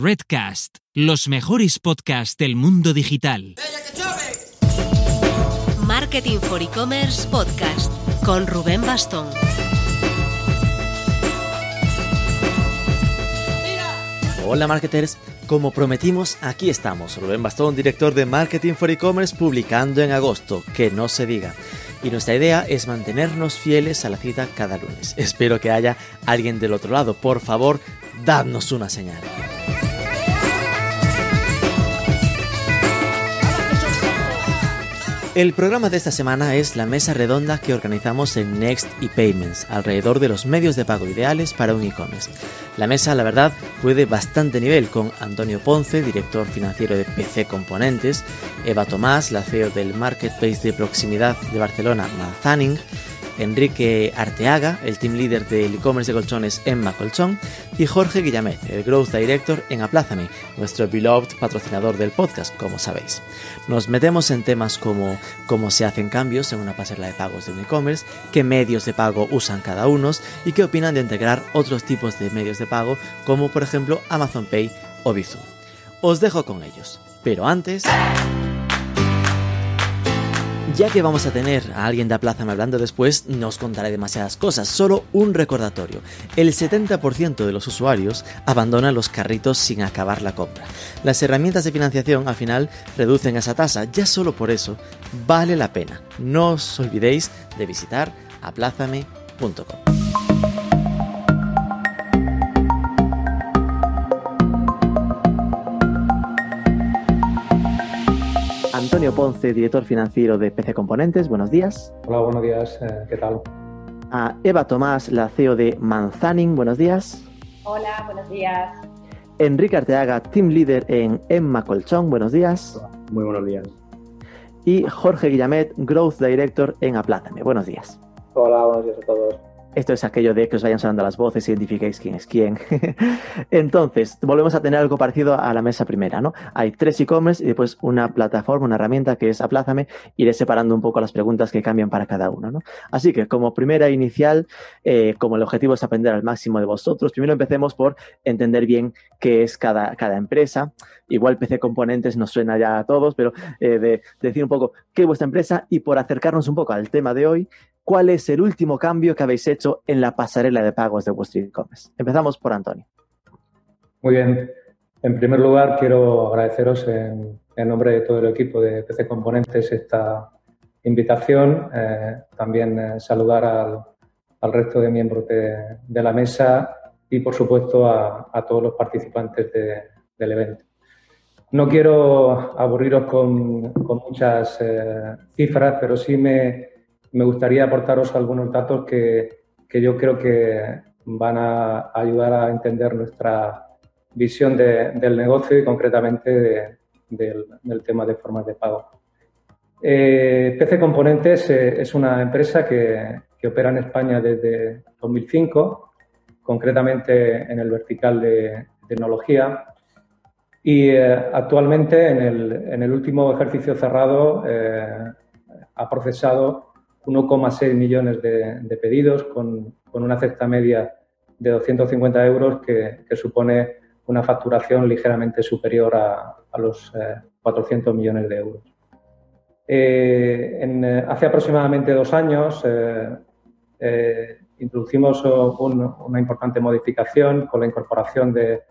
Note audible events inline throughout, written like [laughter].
Redcast, los mejores podcasts del mundo digital. Marketing for E-Commerce Podcast con Rubén Bastón. Hola marketers, como prometimos, aquí estamos, Rubén Bastón, director de Marketing for E-Commerce, publicando en agosto, que no se diga. Y nuestra idea es mantenernos fieles a la cita cada lunes. Espero que haya alguien del otro lado. Por favor, dadnos una señal. El programa de esta semana es la mesa redonda que organizamos en Next y Payments, alrededor de los medios de pago ideales para un e-commerce. La mesa, la verdad, fue de bastante nivel, con Antonio Ponce, director financiero de PC Componentes, Eva Tomás, la CEO del Marketplace de proximidad de Barcelona, Manzaning, Enrique Arteaga, el team leader del e-commerce de colchones Emma Colchón, y Jorge Guillamet, el Growth Director en Aplázame, nuestro beloved patrocinador del podcast, como sabéis. Nos metemos en temas como cómo se hacen cambios en una pasarela de pagos de un e-commerce, qué medios de pago usan cada uno y qué opinan de integrar otros tipos de medios de pago, como por ejemplo Amazon Pay o Bizum. Os dejo con ellos, pero antes... Ya que vamos a tener a alguien de Aplázame hablando después, no os contaré demasiadas cosas, solo un recordatorio. El 70% de los usuarios abandonan los carritos sin acabar la compra. Las herramientas de financiación al final reducen esa tasa, ya solo por eso vale la pena. No os olvidéis de visitar aplázame.com. Antonio Ponce, director financiero de PC Componentes, buenos días. Hola, buenos días, eh, ¿qué tal? A Eva Tomás, la CEO de Manzaning, buenos días. Hola, buenos días. Enrique Arteaga, team leader en Emma Colchón, buenos días. Muy buenos días. Y Jorge Guillamet, growth director en Aplázame, buenos días. Hola, buenos días a todos. Esto es aquello de que os vayan sonando las voces identifiquéis quién es quién. [laughs] Entonces, volvemos a tener algo parecido a la mesa primera, ¿no? Hay tres e-commerce y después una plataforma, una herramienta que es Aplázame. Iré separando un poco las preguntas que cambian para cada uno, ¿no? Así que, como primera inicial, eh, como el objetivo es aprender al máximo de vosotros, primero empecemos por entender bien qué es cada, cada empresa. Igual PC Componentes nos suena ya a todos, pero eh, de decir un poco qué es vuestra empresa y por acercarnos un poco al tema de hoy, cuál es el último cambio que habéis hecho en la pasarela de pagos de vuestro e-commerce. Empezamos por Antonio. Muy bien. En primer lugar, quiero agradeceros en, en nombre de todo el equipo de PC Componentes esta invitación. Eh, también eh, saludar al, al, resto de miembros de, de, la mesa y, por supuesto, a, a todos los participantes de, del evento. No quiero aburriros con, con muchas eh, cifras, pero sí me, me gustaría aportaros algunos datos que, que yo creo que van a ayudar a entender nuestra visión de, del negocio y concretamente de, del, del, tema de formas de pago. Eh, PC Componentes eh, es una empresa que, que, opera en España desde 2005, concretamente en el vertical de tecnología. Y eh, actualmente, en el, en el, último ejercicio cerrado, eh, ha procesado 1,6 millones de, pedidos con, una cesta media de 250 euros que, supone una facturación ligeramente superior a, los eh, 400 millones de euros. Eh, en, hace aproximadamente dos años eh, eh, introducimos un, una importante modificación con la incorporación de,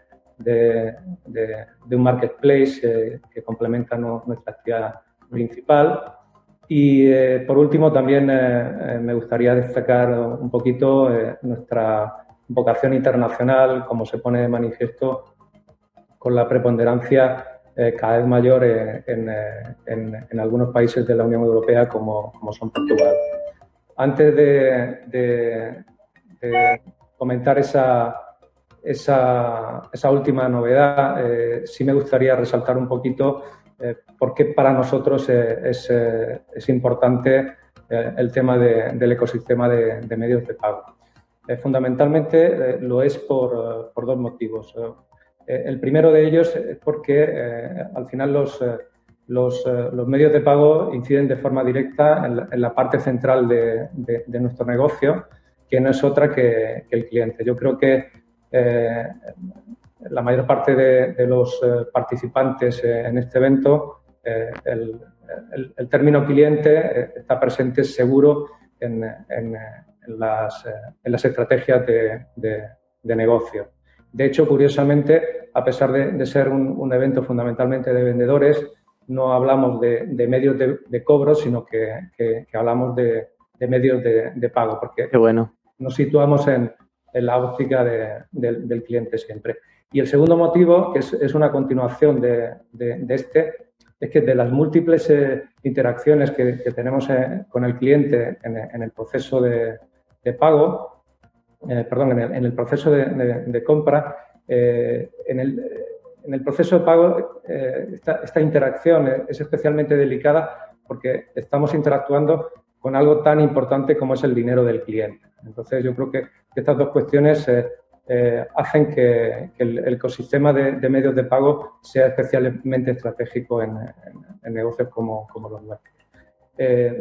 un marketplace eh, que complementa nuestra actividad principal y eh, por último, también eh, me gustaría destacar un poquito eh, nuestra vocación internacional, como se pone de manifiesto con la preponderancia cada vez mayor en, algunos países de la Unión Europea, como, son Portugal. Antes de, comentar esa, esa, última novedad, sí me gustaría resaltar un poquito eh, porque para nosotros eh, es, eh, es, importante el tema de, del ecosistema de, de, medios de pago. fundamentalmente lo es por, por dos motivos. el primero de ellos es porque al final los, los, los, medios de pago inciden de forma directa en la, en la parte central de, de, nuestro negocio, que no es otra que, que, el cliente. Yo creo que la mayor parte de, los participantes en este evento, el, término cliente está presente seguro en, las, estrategias de, negocio. De hecho, curiosamente, a pesar de, ser un, evento fundamentalmente de vendedores, no hablamos de, medios de, cobro, sino que, hablamos de, medios de, pago, porque bueno. nos situamos en, la óptica del cliente siempre. Y el segundo motivo, que es, una continuación de, este, es que de las múltiples eh, interacciones que, tenemos eh, con el cliente en, el proceso de, pago, eh, perdón, en el, proceso de, compra, en el, proceso de pago eh, esta, interacción es especialmente delicada porque estamos interactuando con algo tan importante como es el dinero del cliente. Entonces yo creo que estas dos cuestiones eh, eh, hacen que, el, ecosistema de, medios de pago sea especialmente estratégico en, negocios como, los nuestros.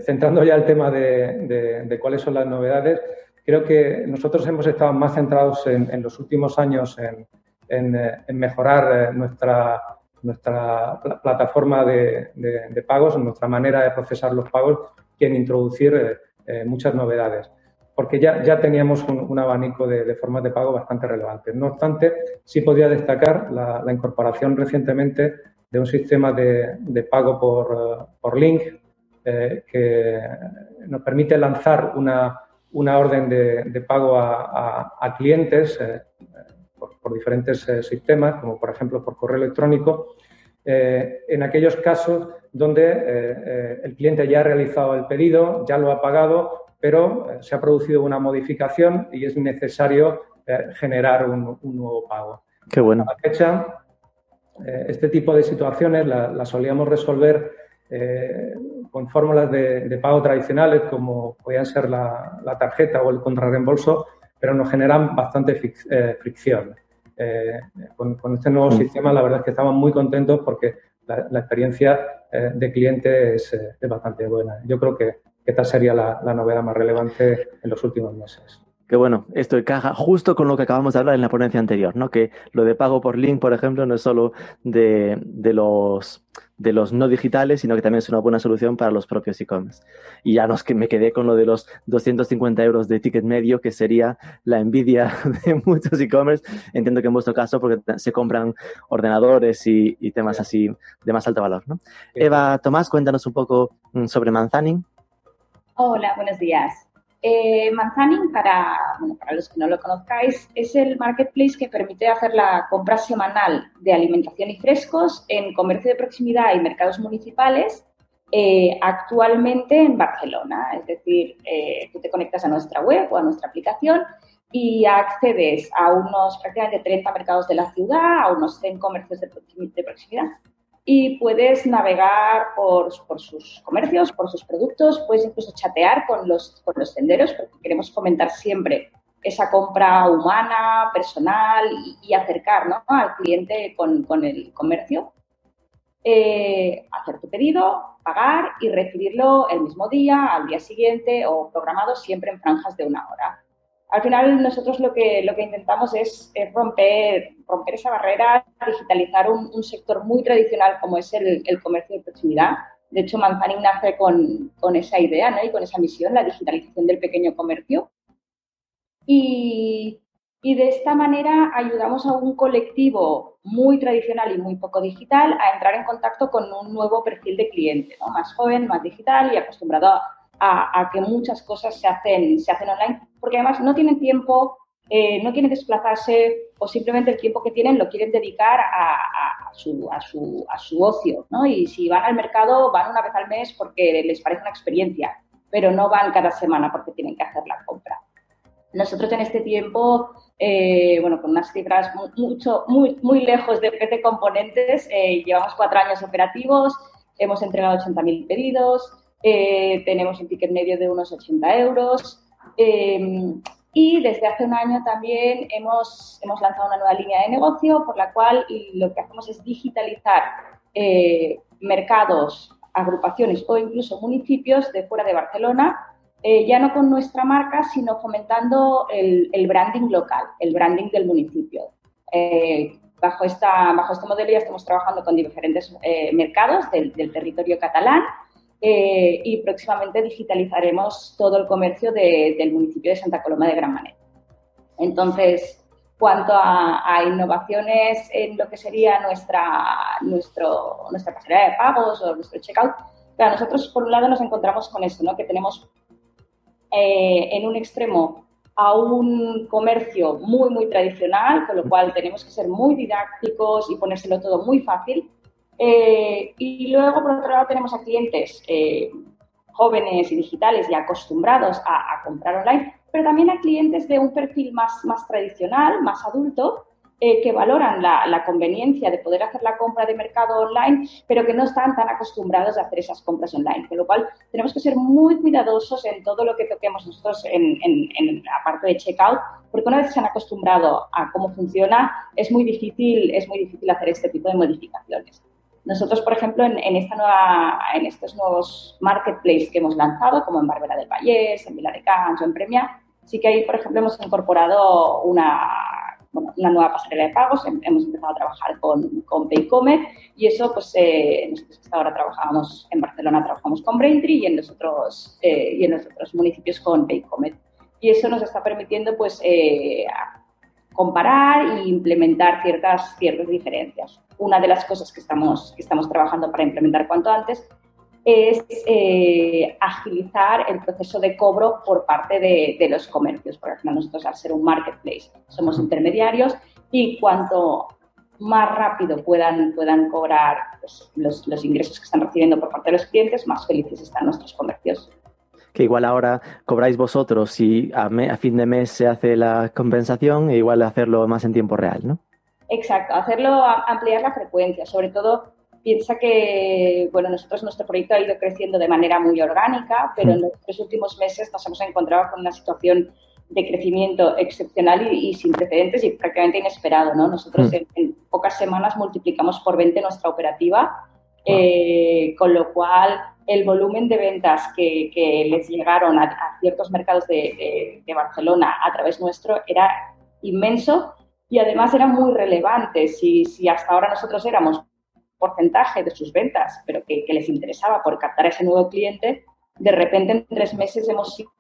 centrando ya el tema de, cuáles son las novedades, creo que nosotros hemos estado más centrados en los últimos años en, eh, mejorar eh, nuestra, nuestra plataforma de, pagos, nuestra manera de procesar los pagos, que en introducir eh, muchas novedades, porque ya, ya teníamos un, abanico de, formas de pago bastante relevante. No obstante, sí podría destacar la, incorporación recientemente de un sistema de, de pago por, por link que nos permite lanzar una, una orden de, pago a, a, clientes por, diferentes eh, sistemas, como por ejemplo por correo electrónico, eh, en aquellos casos donde eh, el cliente ya ha realizado el pedido, ya lo ha pagado, pero se ha producido una modificación y es necesario generar un, nuevo pago. Qué bueno. A la fecha, este tipo de situaciones las solíamos resolver con fórmulas de, pago tradicionales como podían ser la, la tarjeta o el contrarreembolso, pero nos generan bastante fricción. Eh, con, este nuevo mm. sistema, la verdad es que estamos muy contentos porque la, experiencia eh, de cliente es, eh, es, bastante buena. Yo creo que esta sería la, la novedad más relevante en los últimos meses que bueno, esto encaja justo con lo que acabamos de hablar en la ponencia anterior, ¿no? Que lo de pago por link, por ejemplo, no es solo de, de los de los no digitales, sino que también es una buena solución para los propios e-commerce. Y ya nos, que me quedé con lo de los 250 euros de ticket medio, que sería la envidia [laughs] de muchos e-commerce. Entiendo que en vuestro caso, porque se compran ordenadores y, temas así de más alto valor. ¿no? Eva Tomás, cuéntanos un poco mm, sobre Manzanin. Hola, buenos días. Eh, Manzanin, para, para los que no lo conozcáis, es el marketplace que permite hacer la compra semanal de alimentación y frescos en comercio de proximidad y mercados municipales eh, actualmente en Barcelona. Es decir, eh, tú te conectas a nuestra web o a nuestra aplicación y accedes a unos prácticamente 30 mercados de la ciudad, a unos 100 comercios de proximidad y puedes navegar por, por, sus comercios, por sus productos, puedes incluso chatear con los, con los tenderos, porque queremos fomentar siempre esa compra humana, personal y, acercar ¿no? al cliente con, con el comercio. Eh, hacer tu pedido, pagar y recibirlo el mismo día, al día siguiente o programado siempre en franjas de una hora al final nosotros lo que, lo que intentamos es, romper, romper esa barrera, digitalizar un, sector muy tradicional como es el, comercio de proximidad. De hecho, Manzanin nace con, esa idea ¿no? y con esa misión, la digitalización del pequeño comercio. Y, de esta manera ayudamos a un colectivo muy tradicional y muy poco digital a entrar en contacto con un nuevo perfil de cliente, ¿no? más joven, más digital y acostumbrado a, que muchas cosas se hacen, se hacen online, porque además no tienen tiempo, eh, no quieren desplazarse o simplemente el tiempo que tienen lo quieren dedicar a, su, a, su, a su ocio, ¿no? Y si van al mercado, van una vez al mes porque les parece una experiencia, pero no van cada semana porque tienen que hacer la compra. Nosotros en este tiempo, eh, bueno, con unas cifras mucho, muy, muy lejos de PC Componentes, eh, llevamos cuatro años operativos, hemos entregado 80.000 pedidos, eh, tenemos un ticket medio de unos 80 euros. Eh, y desde hace un año también hemos, hemos lanzado una nueva línea de negocio por la cual lo que hacemos es digitalizar eh, mercados, agrupaciones o incluso municipios de fuera de Barcelona, ya no con nuestra marca, sino fomentando el, branding local, el branding del municipio. bajo, esta, bajo este modelo ya estamos trabajando con diferentes eh, mercados del, territorio catalán eh, y próximamente digitalizaremos todo el comercio del municipio de Santa Coloma de Gran Manet. Entonces, cuanto a, innovaciones en lo que sería nuestra, nuestro, nuestra pasarela de pagos o nuestro checkout, Claro, nosotros por un lado nos encontramos con esto, ¿no? que tenemos eh, en un extremo a un comercio muy, muy tradicional, con lo cual tenemos que ser muy didácticos y ponérselo todo muy fácil. Eh, y luego, por otro lado, tenemos a clientes eh, jóvenes y digitales y acostumbrados a, comprar online, pero también a clientes de un perfil más, más tradicional, más adulto, eh, que valoran la, conveniencia de poder hacer la compra de mercado online, pero que no están tan acostumbrados a hacer esas compras online. Con lo cual, tenemos que ser muy cuidadosos en todo lo que toquemos nosotros en, de checkout, porque una vez se han acostumbrado a cómo funciona, es muy difícil, es muy difícil hacer este tipo de modificaciones. Nosotros, por ejemplo, en, estos nuevos marketplaces que hemos lanzado, como en Barbera del Vallés, en Vila de Cans o en Premia, sí que ahí, por ejemplo, hemos incorporado una nueva pasarela de pagos, hemos empezado a trabajar con, con Paycomet y eso, pues, eh, nosotros hasta ahora trabajábamos en Barcelona, trabajamos con Braintree y en los otros, eh, municipios con Paycomet. Y eso nos está permitiendo, pues, eh, comparar e implementar ciertas, ciertas diferencias. Una de las cosas que estamos, que estamos trabajando para implementar cuanto antes es eh, agilizar el proceso de cobro por parte de, los comercios. Por ejemplo, nosotros al ser un marketplace somos intermediarios y cuanto más rápido puedan, puedan cobrar pues, los, ingresos que están recibiendo por parte de los clientes, más felices están nuestros comercios. Que igual ahora cobráis vosotros y a, a fin de mes se hace la compensación e igual hacerlo más en tiempo real, ¿no? Exacto, hacerlo, ampliar la frecuencia, sobre todo Piensa que, bueno, nosotros nuestro proyecto ha ido creciendo de manera muy orgánica, pero en los tres últimos meses nos hemos encontrado con una situación de crecimiento excepcional y, sin precedentes y prácticamente inesperado, ¿no? Nosotros en, pocas semanas multiplicamos por 20 nuestra operativa, eh, con lo cual el volumen de ventas que, les llegaron a, ciertos mercados de, Barcelona a través nuestro era inmenso y además era muy relevante. Si, si hasta ahora nosotros éramos porcentaje de sus ventas, pero que, les interesaba por captar a ese nuevo cliente, de repente en tres meses hemos sido,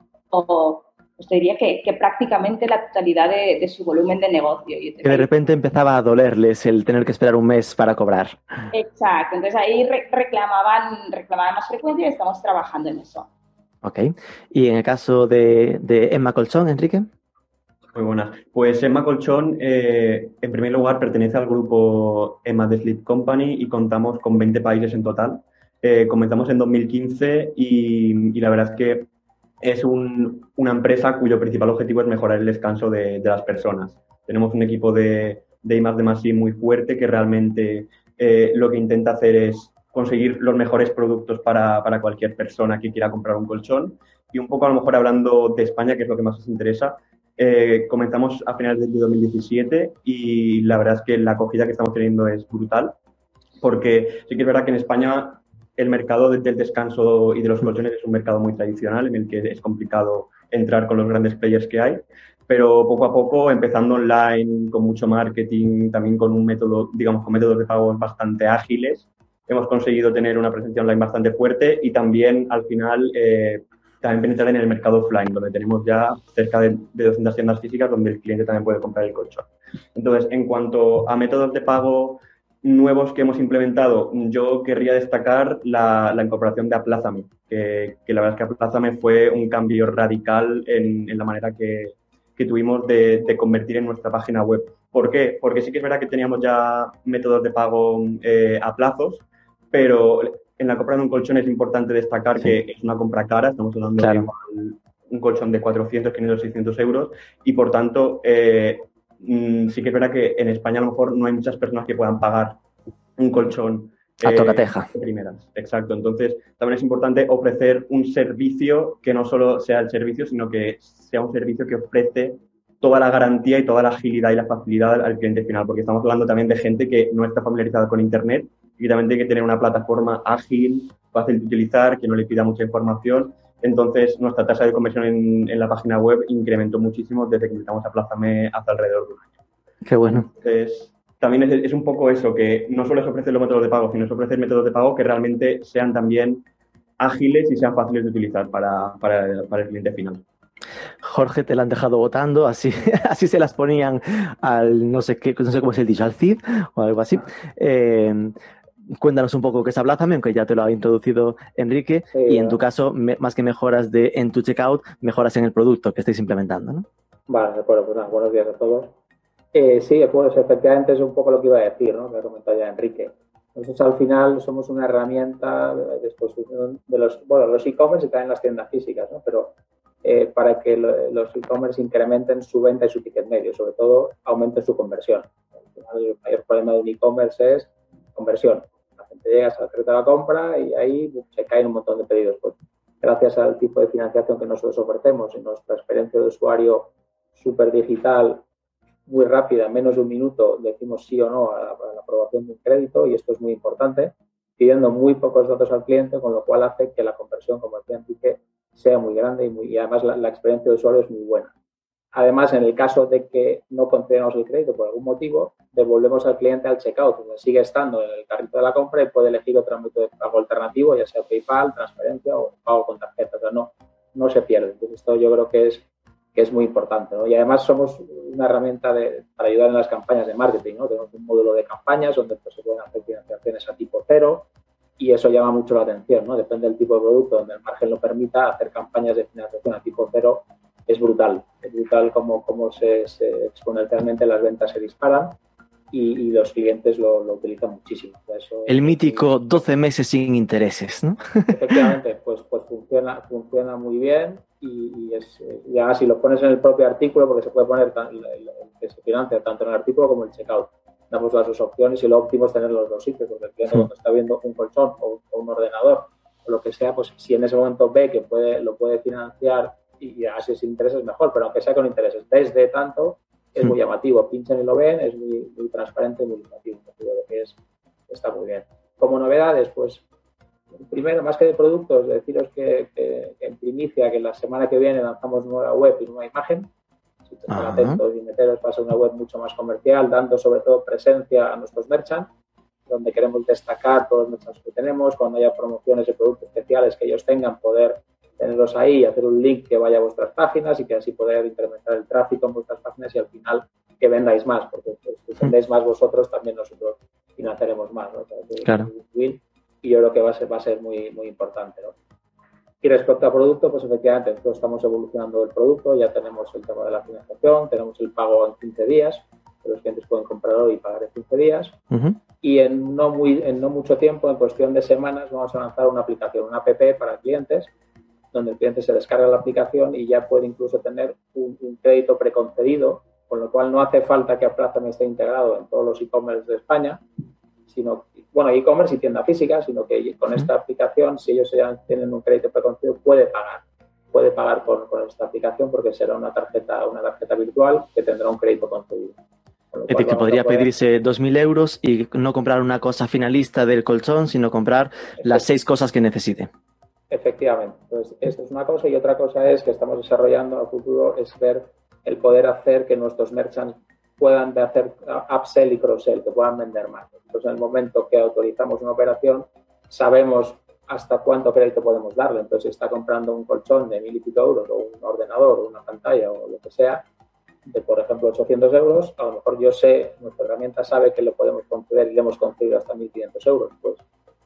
pues diría que, prácticamente la totalidad de, su volumen de negocio. Y que de repente empezaba a dolerles el tener que esperar un mes para cobrar. Exacto, entonces ahí reclamaban, reclamaban más frecuencia y estamos trabajando en eso. Ok, y en el caso de, de Emma Colchón, Enrique. Muy buenas. Pues Emma Colchón, eh, en primer lugar, pertenece al grupo Emma de Sleep Company y contamos con 20 países en total. Eh, comenzamos en 2015 y, la verdad es que es una empresa cuyo principal objetivo es mejorar el descanso de, las personas. Tenemos un equipo de, de I muy fuerte que realmente eh, lo que intenta hacer es conseguir los mejores productos para, para, cualquier persona que quiera comprar un colchón. Y un poco a lo mejor hablando de España, que es lo que más os interesa, eh, comenzamos a finales de 2017 y la verdad es que la acogida que estamos teniendo es brutal, porque sí que es verdad que en España el mercado del descanso y de los colchones es un mercado muy tradicional en el que es complicado entrar con los grandes players que hay, pero poco a poco, empezando online, con mucho marketing, también con un método, digamos, con métodos de pago bastante ágiles, hemos conseguido tener una presencia online bastante fuerte y también al final eh, también penetrar en el mercado offline, donde tenemos ya cerca de, 200 tiendas físicas donde el cliente también puede comprar el colchón. Entonces, en cuanto a métodos de pago nuevos que hemos implementado, yo querría destacar la, incorporación de Aplázame, que, la verdad es que Aplázame fue un cambio radical en, la manera que, tuvimos de, convertir en nuestra página web. ¿Por qué? Porque sí que es verdad que teníamos ya métodos de pago eh, a plazos, pero en la compra de un colchón es importante destacar que es una compra cara, estamos hablando de un colchón de 400, 500, 600 euros y por tanto eh, mm, sí que es verdad que en España a lo mejor no hay muchas personas que puedan pagar un colchón a tocateja. Eh, primeras. Exacto. Entonces, también es importante ofrecer un servicio que no solo sea el servicio, sino que sea un servicio que ofrece toda la garantía y toda la agilidad y la facilidad al cliente final, porque estamos hablando también de gente que no está familiarizada con Internet y también tiene que tener una plataforma ágil, fácil de utilizar, que no le pida mucha información. Entonces, nuestra tasa de conversión en, la página web incrementó muchísimo desde que empezamos a Plázame hace alrededor de un año. Qué bueno. Entonces, también es, un poco eso, que no solo es ofrecer los métodos de pago, sino es ofrecer métodos de pago que realmente sean también ágiles y sean fáciles de utilizar para, el cliente final. Jorge te la han dejado votando, así, [laughs] así se las ponían al no sé qué, no sé cómo es el dicho, al CID o algo así. Eh, cuéntanos un poco qué es Ablázame, aunque ya te lo ha introducido Enrique, y en tu caso, más que mejoras de en tu checkout, mejoras en el producto que estáis implementando, ¿no? Vale, de acuerdo, pues buenos días a todos. Eh, sí, pues efectivamente es un poco lo que iba a decir, ¿no? Que ha comentado ya Enrique. Nosotros al final somos una herramienta de exposición de los, bueno, los e-commerce y también las tiendas físicas, ¿no? Pero eh, para que los e-commerce incrementen su venta y su ticket medio, sobre todo aumenten su conversión. Al final, el mayor problema de un e-commerce es conversión. La gente llega, se de la compra y ahí se caen un montón de pedidos. Pues gracias al tipo de financiación que nosotros ofrecemos y nuestra experiencia de usuario súper digital muy rápida, en menos de un minuto, decimos sí o no a la, aprobación de un crédito y esto es muy importante, pidiendo muy pocos datos al cliente, con lo cual hace que la conversión, como decía Enrique, sea muy grande y, muy, y además la, experiencia de usuario es muy buena. Además, en el caso de que no concedamos el crédito por algún motivo, devolvemos al cliente al checkout, sigue estando en el carrito de la compra y puede elegir otro método de pago alternativo, ya sea PayPal, transferencia o pago con tarjeta. O no, no se pierde. Entonces, esto yo creo que es que es muy importante. ¿no? Y además somos una herramienta para ayudar en las campañas de marketing. ¿no? Tenemos un módulo de campañas donde pues, se pueden hacer financiaciones a tipo cero y eso llama mucho la atención. ¿no? Depende del tipo de producto, donde el margen lo permita, hacer campañas de financiación a tipo cero es brutal. Es brutal como, como se, se exponencialmente las ventas se disparan y, los clientes lo, utilizan muchísimo. el mítico 12 meses sin intereses, ¿no? Efectivamente, [laughs] pues, pues funciona, funciona muy bien y, es, ya si lo pones en el propio artículo, porque se puede poner el, que se financia tanto en el artículo como en el checkout. Damos las dos opciones y lo óptimo es tener los dos sitios, porque el cliente cuando está viendo un colchón o, un ordenador o lo que sea, pues si en ese momento ve que puede, lo puede financiar y, así sin intereses mejor, pero aunque sea con intereses desde tanto, es muy llamativo. Pinchan y lo ven, es muy, muy transparente y muy llamativo. que es, está muy bien. Como novedades, pues primero, más que de productos, deciros que, en primicia, que la semana que viene lanzamos nueva web y nueva imagen. Si están atentos y meteros, va a ser una web mucho más comercial, dando sobre todo presencia a nuestros merchants, donde queremos destacar todos los merchants que tenemos, cuando haya promociones de productos especiales que ellos tengan, poder tenerlos ahí y hacer un link que vaya a vuestras páginas y que así poder incrementar el tráfico en vuestras páginas y al final que vendáis más, porque si vendéis más vosotros, también nosotros financiaremos más. ¿no? claro. Y yo creo que va a ser, va a ser muy, muy importante. ¿no? Y respecto al producto, pues efectivamente, nosotros estamos evolucionando el producto, ya tenemos el tema de la financiación, tenemos el pago en 15 días, que los clientes pueden comprar hoy y pagar en 15 días. Y en no, muy, en no mucho tiempo, en cuestión de semanas, vamos a lanzar una aplicación, una app para clientes, donde el cliente se descarga la aplicación y ya puede incluso tener un, crédito preconcedido, con lo cual no hace falta que Aplázame esté integrado en todos los e-commerce de España, sino, bueno, e-commerce y tienda física, sino que con esta aplicación, si ellos ya tienen un crédito preconcedido, puede pagar. Puede pagar con, esta aplicación porque será una tarjeta, una tarjeta virtual que tendrá un crédito concedido. Es decir, que podría pedirse 2.000 euros y no comprar una cosa finalista del colchón, sino comprar las seis cosas que necesite. Efectivamente. Entonces, esto es una cosa y otra cosa es que estamos desarrollando a futuro es ver el poder hacer que nuestros merchants puedan hacer upsell y cross-sell, que puedan vender más. Entonces, en el momento que autorizamos una operación, sabemos hasta cuánto crédito podemos darle. Entonces, si está comprando un colchón de mil y pico euros o un ordenador o una pantalla o lo que sea, de por ejemplo 800 euros, a lo mejor yo sé, nuestra herramienta sabe que le podemos conceder y le hemos concedido hasta 1.500 euros. Pues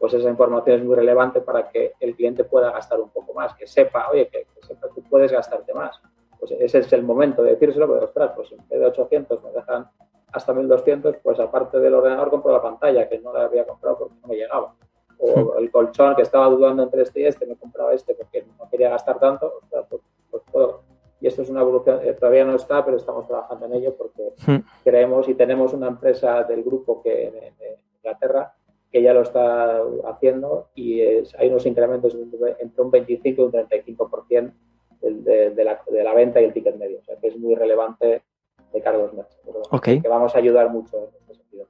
pues esa información es muy relevante para que el cliente pueda gastar un poco más, que sepa, oye, que, sepa, tú puedes gastarte más. Pues ese es el momento de decírselo, pero ostras, pues en vez de 800 me dejan hasta 1200, pues aparte del ordenador compro la pantalla, que no la había comprado porque no me llegaba. O el colchón que estaba dudando entre este y este, me compraba este porque no quería gastar tanto, ostras, pues, pues puedo. Y esto es una evolución, eh, todavía no está, pero estamos trabajando en ello porque hmm. creemos y tenemos una empresa del grupo que en Inglaterra que ya lo está haciendo y hay unos incrementos entre un 25 y un 35% de, de, la, de la venta y el ticket medio. O sea que es muy relevante de cargos medios. Okay. Que vamos a ayudar mucho en este sentido.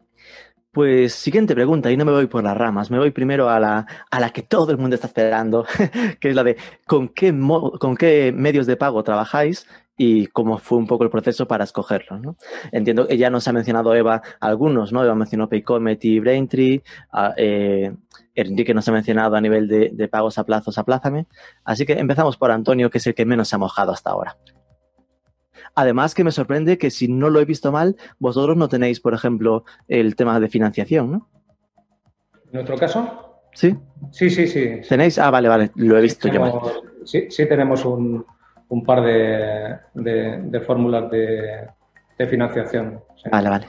Pues siguiente pregunta, y no me voy por las ramas, me voy primero a la, a la que todo el mundo está esperando, [laughs] que es la de ¿con qué, ¿con qué medios de pago trabajáis y cómo fue un poco el proceso para escogerlo. ¿no? Entiendo que ya nos ha mencionado Eva algunos, ¿no? Eva mencionó Paycomet y Braintree, a, eh, Enrique nos ha mencionado a nivel de, de, pagos a plazos, aplázame. Así que empezamos por Antonio, que es el que menos se ha mojado hasta ahora. Además que me sorprende que si no lo he visto mal, vosotros no tenéis, por ejemplo, el tema de financiación, ¿no? ¿En nuestro caso? Sí. Sí, sí, sí. ¿Tenéis? Ah, vale, vale, lo he visto yo mal. Sí, sí tenemos un, un par de, de, de fórmulas de, de financiación. Sí. Vale, vale.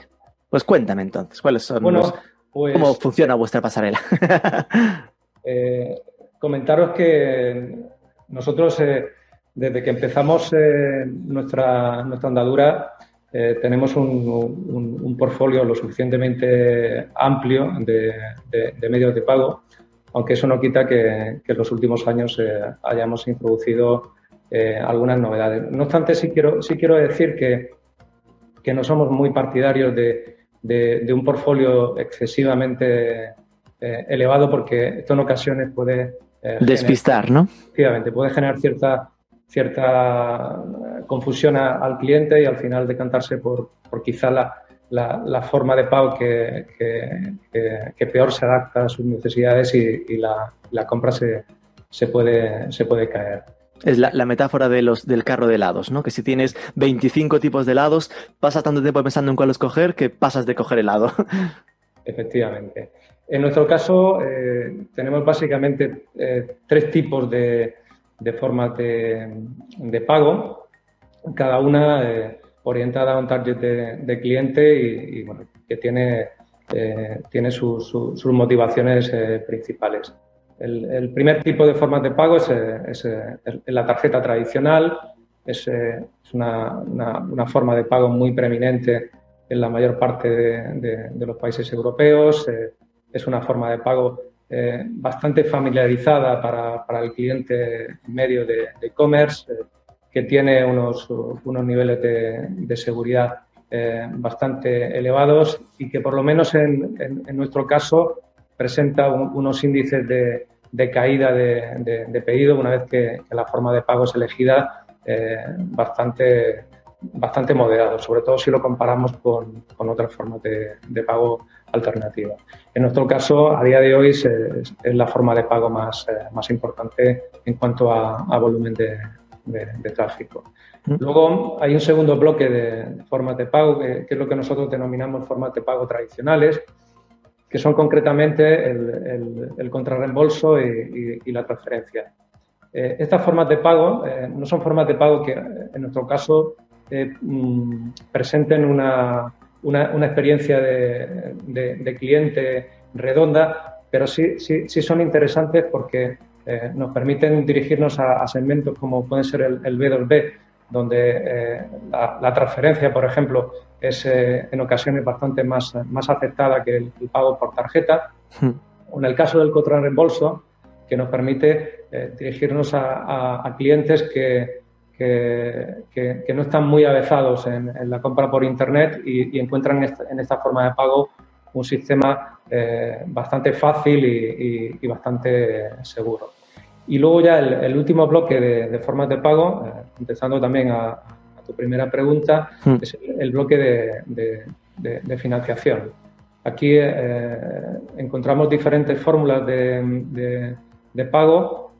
Pues cuéntame entonces, ¿cuáles son Bueno, los- pues, ¿Cómo funciona vuestra pasarela? [laughs] eh, comentaros que nosotros, eh, desde que empezamos eh, nuestra, nuestra andadura, tenemos un, un, un portfolio lo suficientemente amplio de, medios de pago, aunque eso no quita que, que en los últimos años hayamos introducido eh, algunas novedades. No obstante, sí quiero, sí quiero decir que, que no somos muy partidarios de, de- de un portfolio excesivamente eh, elevado porque esto en ocasiones puede eh, Despistar, ¿no? efectivamente, puede generar cierta cierta confusión a- al cliente y al final decantarse por, por quizá la, la, la forma de pago que, que, que- que peor se adapta a sus necesidades y, y la, la compra se, se, puede, se puede caer. Es la, metáfora de los, del carro de helados, ¿no? Que si tienes 25 tipos de helados, pasas tanto tiempo pensando en cuál escoger que pasas de coger helado. [laughs] Efectivamente. En nuestro caso, eh, tenemos básicamente eh, tres tipos de, de formas de, de pago, cada una eh, orientada a un target de, cliente y, bueno, que tiene, eh, tiene su- su- sus motivaciones principales. El, el primer tipo de formas de pago es, eh, es, eh, el- la tarjeta tradicional, es, eh, es una, una- una forma de pago muy preeminente en la mayor parte de, de- de los países europeos. eh, es una forma de pago eh, bastante familiarizada para, para el cliente medio de e-commerce, eh, que tiene unos, unos niveles de, de seguridad eh, bastante elevados y que por lo menos en, en- en nuestro caso presenta un- unos índices de, de caída de, de- de pedido una vez que, que la forma de pago es elegida eh, bastante, bastante moderado, sobre todo si lo comparamos con, con otras formas de, de pago alternativas. En nuestro caso, a día de hoy es, es- es la forma de pago más, eh, más importante en cuanto a, a volumen de, de- de tráfico. Mm. Luego hay un segundo bloque de formas de pago, que, que es lo que nosotros denominamos formas de pago tradicionales, que son concretamente el, el, contrarreembolso y, la transferencia. Eh, estas formas de pago eh, no son formas de pago que, en nuestro caso, eh, mm, presenten una, una, una experiencia de, de- cliente redonda, pero sí, sí, sí son interesantes porque nos permiten dirigirnos a, segmentos como pueden ser el B2B, donde eh, la, la transferencia, por ejemplo, es eh, en ocasiones bastante más, más aceptada que el, el pago por tarjeta. O en el caso del contrarreembolso, que nos permite eh, dirigirnos a, a- a clientes que, que, que- que no están muy avezados en, en la compra por Internet y, y encuentran en esta, en esta forma de pago un sistema bastante fácil y, y- y bastante seguro. Y luego ya el, el último bloque de, de formas de pago, eh, contestando también a, a tu primera pregunta, Mm. es el, el bloque de, de- de- de financiación. Aquí eh, encontramos diferentes fórmulas de, pago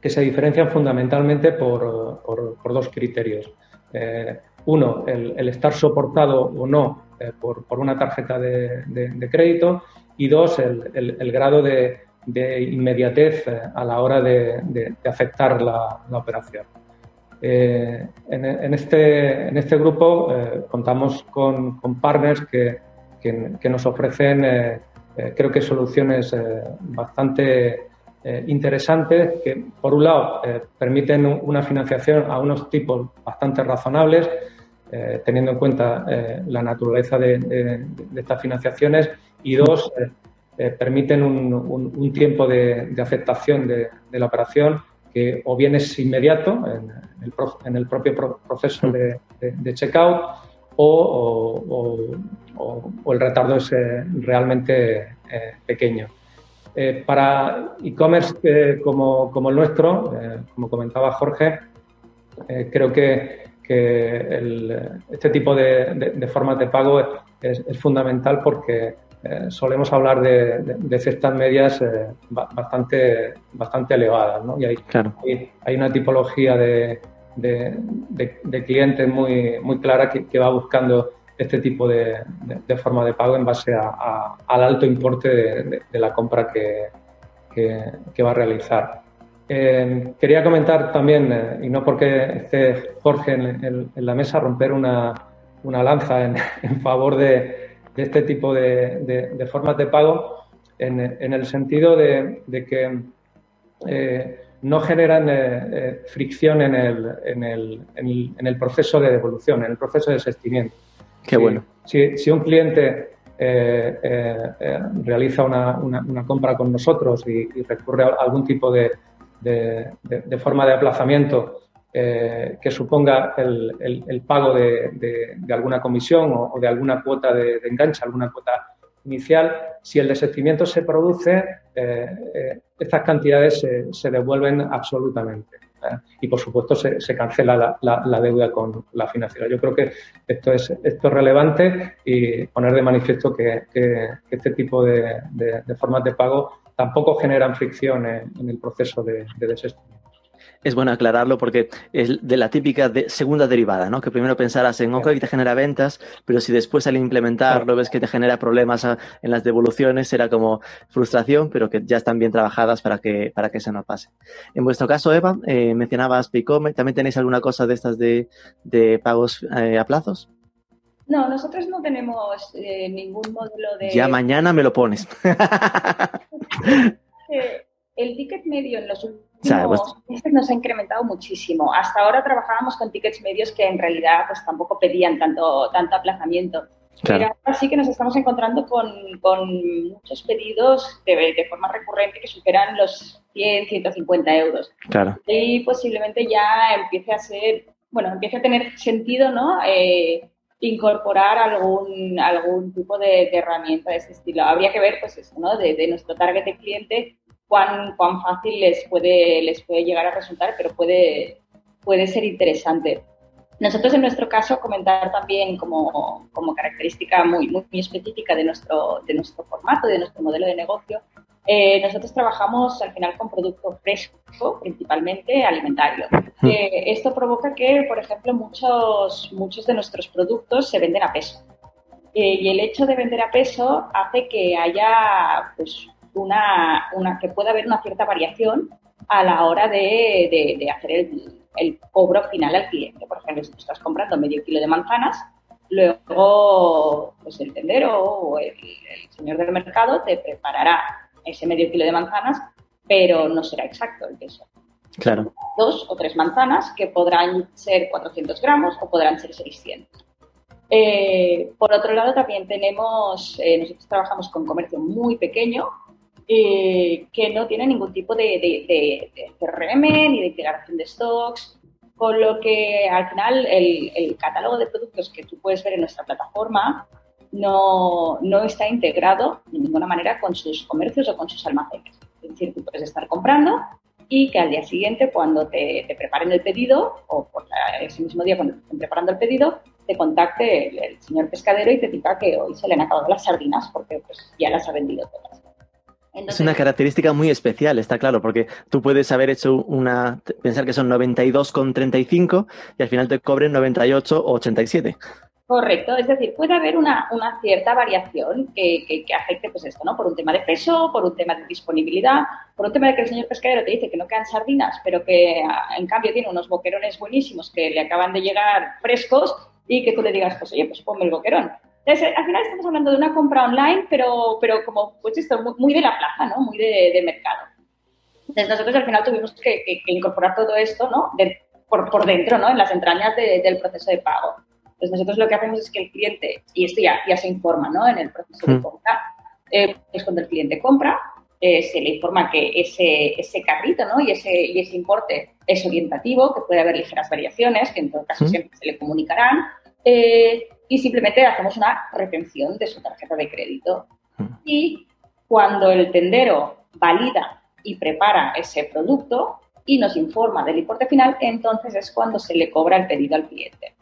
que se diferencian fundamentalmente por, por- por dos criterios. Eh, uno, el, el estar soportado o no por, por una tarjeta de, crédito y dos, el grado de, de inmediatez eh, a la hora de, aceptar la, operación. Eh, en, este, en este grupo eh, contamos con, partners que, que- nos ofrecen, creo que soluciones bastante interesantes que, por un lado, permiten un- una financiación a unos tipos bastante razonables, teniendo en cuenta la naturaleza de- de estas financiaciones, y dos, eh, permiten un, un- tiempo de, aceptación de, la operación que o bien es inmediato en el, propio pro- proceso de, checkout o, el retardo es eh, realmente eh, pequeño. Para e-commerce como, como el nuestro, como comentaba Jorge, creo que, que este tipo de, formas de pago es, fundamental porque eh, solemos hablar de, cestas medias eh, bastante, bastante elevadas. ¿no? Y hay, hay, una tipología de, clientes muy, muy clara que, va buscando este tipo de, forma de pago en base al alto importe de, la compra que, que va a realizar. Eh, quería comentar también, y no porque esté Jorge en, la mesa, romper una, lanza [laughs] en, favor de, este tipo de, formas de pago, en, el sentido de, que eh, no generan fricción en el, proceso de devolución, en el proceso de desestimiento. Qué bueno. Si, un cliente realiza una, compra con nosotros y recurre a algún tipo de de, forma de aplazamiento eh, que suponga el, pago de, alguna comisión o, de alguna cuota de, enganche, alguna cuota inicial, si el desistimiento se produce, eh, eh, estas cantidades se, devuelven absolutamente. Y por supuesto se, cancela la, deuda con la financiera. Yo creo que esto es, esto es relevante y poner de manifiesto que, este tipo de, formas de pago tampoco generan fricción en, el proceso de, de Es bueno aclararlo porque es de la típica segunda derivada, ¿no? Que primero pensarás en, OK, te genera ventas, pero si después al implementarlo ves que te genera problemas en las devoluciones, será como frustración, pero que ya están bien trabajadas para que, para que eso no pase. En vuestro caso, Eva, eh, mencionabas Paycom, ¿también tenéis alguna cosa de estas de, pagos eh, a plazos? No, nosotros no tenemos eh, ningún módulo de... Ya mañana me lo pones. [laughs] el ticket medio en los meses nos ha incrementado muchísimo. Hasta ahora trabajábamos con tickets medios que en realidad pues tampoco pedían tanto, tanto aplazamiento. Pero ahora sí que nos estamos encontrando con, muchos pedidos de, forma recurrente que superan los 100, 150 euros. Claro. Y posiblemente ya empiece a ser, bueno, empiece a tener sentido, ¿no? Eh, incorporar algún, algún tipo de, herramienta de ese estilo. Habría que ver, pues eso, ¿no? De, nuestro target de cliente, cuán, cuán fácil les puede, les puede llegar a resultar, pero puede, puede ser interesante. Nosotros en nuestro caso comentar también como, como característica muy, muy, muy específica de nuestro, de nuestro formato, de nuestro modelo de negocio, eh, nosotros trabajamos al final con producto fresco, principalmente alimentario. Eh, esto provoca que, por ejemplo, muchos, muchos de nuestros productos se venden a peso. Eh, y el hecho de vender a peso hace que haya pues, una, una, que pueda haber una cierta variación a la hora de, de, hacer el, el, cobro final al cliente. Por ejemplo, si tú estás comprando medio kilo de manzanas, luego pues el tendero o el, el señor del mercado te preparará ese medio kilo de manzanas, pero no será exacto el peso. Claro. Dos o tres manzanas que podrán ser 400 gramos o podrán ser 600. Eh, por otro lado, también tenemos, eh, nosotros trabajamos con comercio muy pequeño eh, que no tiene ningún tipo de, de, CRM ni de integración de stocks, con lo que al final el, el, catálogo de productos que tú puedes ver en nuestra plataforma no, no está integrado de ninguna manera con sus comercios o con sus almacenes. Es decir, tú puedes estar comprando y que al día siguiente, cuando te, preparen el pedido, o por ese mismo día cuando estén preparando el pedido, te contacte el, señor pescadero y te diga que hoy se le han acabado las sardinas porque pues, ya las ha vendido todas. Es una característica muy especial, está claro, porque tú puedes haber hecho una, pensar que son 92,35 y al final te cobren 98 o 87. Correcto, es decir, puede haber una, cierta variación que, que, afecte pues esto, ¿no? Por un tema de peso, por un tema de disponibilidad, por un tema de que el señor pescadero te dice que no quedan sardinas, pero que en cambio tiene unos boquerones buenísimos que le acaban de llegar frescos y que tú le digas, pues oye, pues ponme el boquerón. Entonces, al final estamos hablando de una compra online, pero, pero como, pues esto, muy, de la plaza, ¿no? Muy de, mercado. Entonces, nosotros al final tuvimos que, incorporar todo esto, ¿no? por, por dentro, ¿no? En las entrañas del proceso de pago. Entonces nosotros lo que hacemos es que el cliente, y esto ya, ya se informa ¿no? en el proceso de hmm. compra, eh, es cuando el cliente compra, eh, se le informa que ese, ese carrito ¿no? y, ese, y ese importe es orientativo, que puede haber ligeras variaciones, que en todo caso hmm. siempre se le comunicarán, eh, y simplemente hacemos una retención de su tarjeta de crédito. Hmm. Y cuando el tendero valida y prepara ese producto, y nos informa del importe final, entonces es cuando se le cobra el pedido al cliente.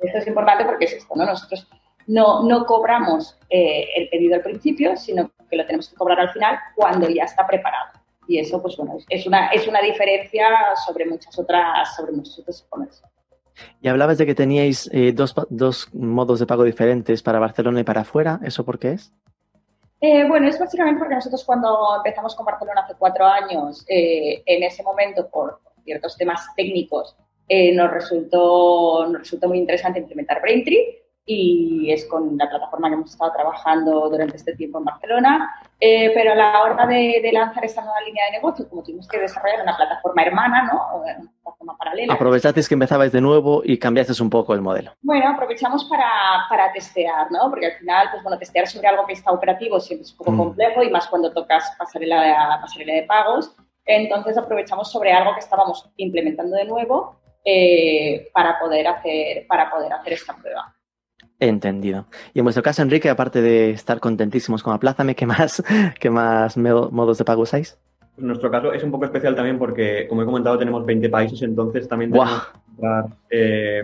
Esto es importante porque es esto, ¿no? Nosotros no, no cobramos eh, el pedido al principio, sino que lo tenemos que cobrar al final cuando ya está preparado. Y eso, pues bueno, es una, es una diferencia sobre muchas otras, sobre muchos otros e-commerce. Y hablabas de que teníais eh, dos, dos, modos de pago diferentes para Barcelona y para afuera. ¿Eso por qué es? Eh, bueno, es básicamente porque nosotros cuando empezamos con Barcelona hace cuatro años, en ese momento, por ciertos temas técnicos, nos, resultó, nos resultó muy interesante implementar Braintree y es con la plataforma que hemos estado trabajando durante este tiempo en Barcelona. Eh, pero a la hora de, lanzar esta nueva línea de negocio, como tuvimos que desarrollar una plataforma hermana, ¿no? Una plataforma paralela. Aprovechasteis que empezabais de nuevo y cambiasteis un poco el modelo. Bueno, aprovechamos para, para, testear, ¿no? Porque al final, pues bueno, testear sobre algo que está operativo siempre es un poco mm. complejo y más cuando tocas pasarela de, pasarela de pagos. Entonces aprovechamos sobre algo que estábamos implementando de nuevo eh, para, poder hacer, para poder hacer esta prueba. Entendido. Y en vuestro caso, Enrique, aparte de estar contentísimos con Aplázame, ¿qué más, [laughs] qué más modos de pago usáis? En nuestro caso es un poco especial también porque, como he comentado, tenemos 20 países, entonces también tenemos que encontrar, eh,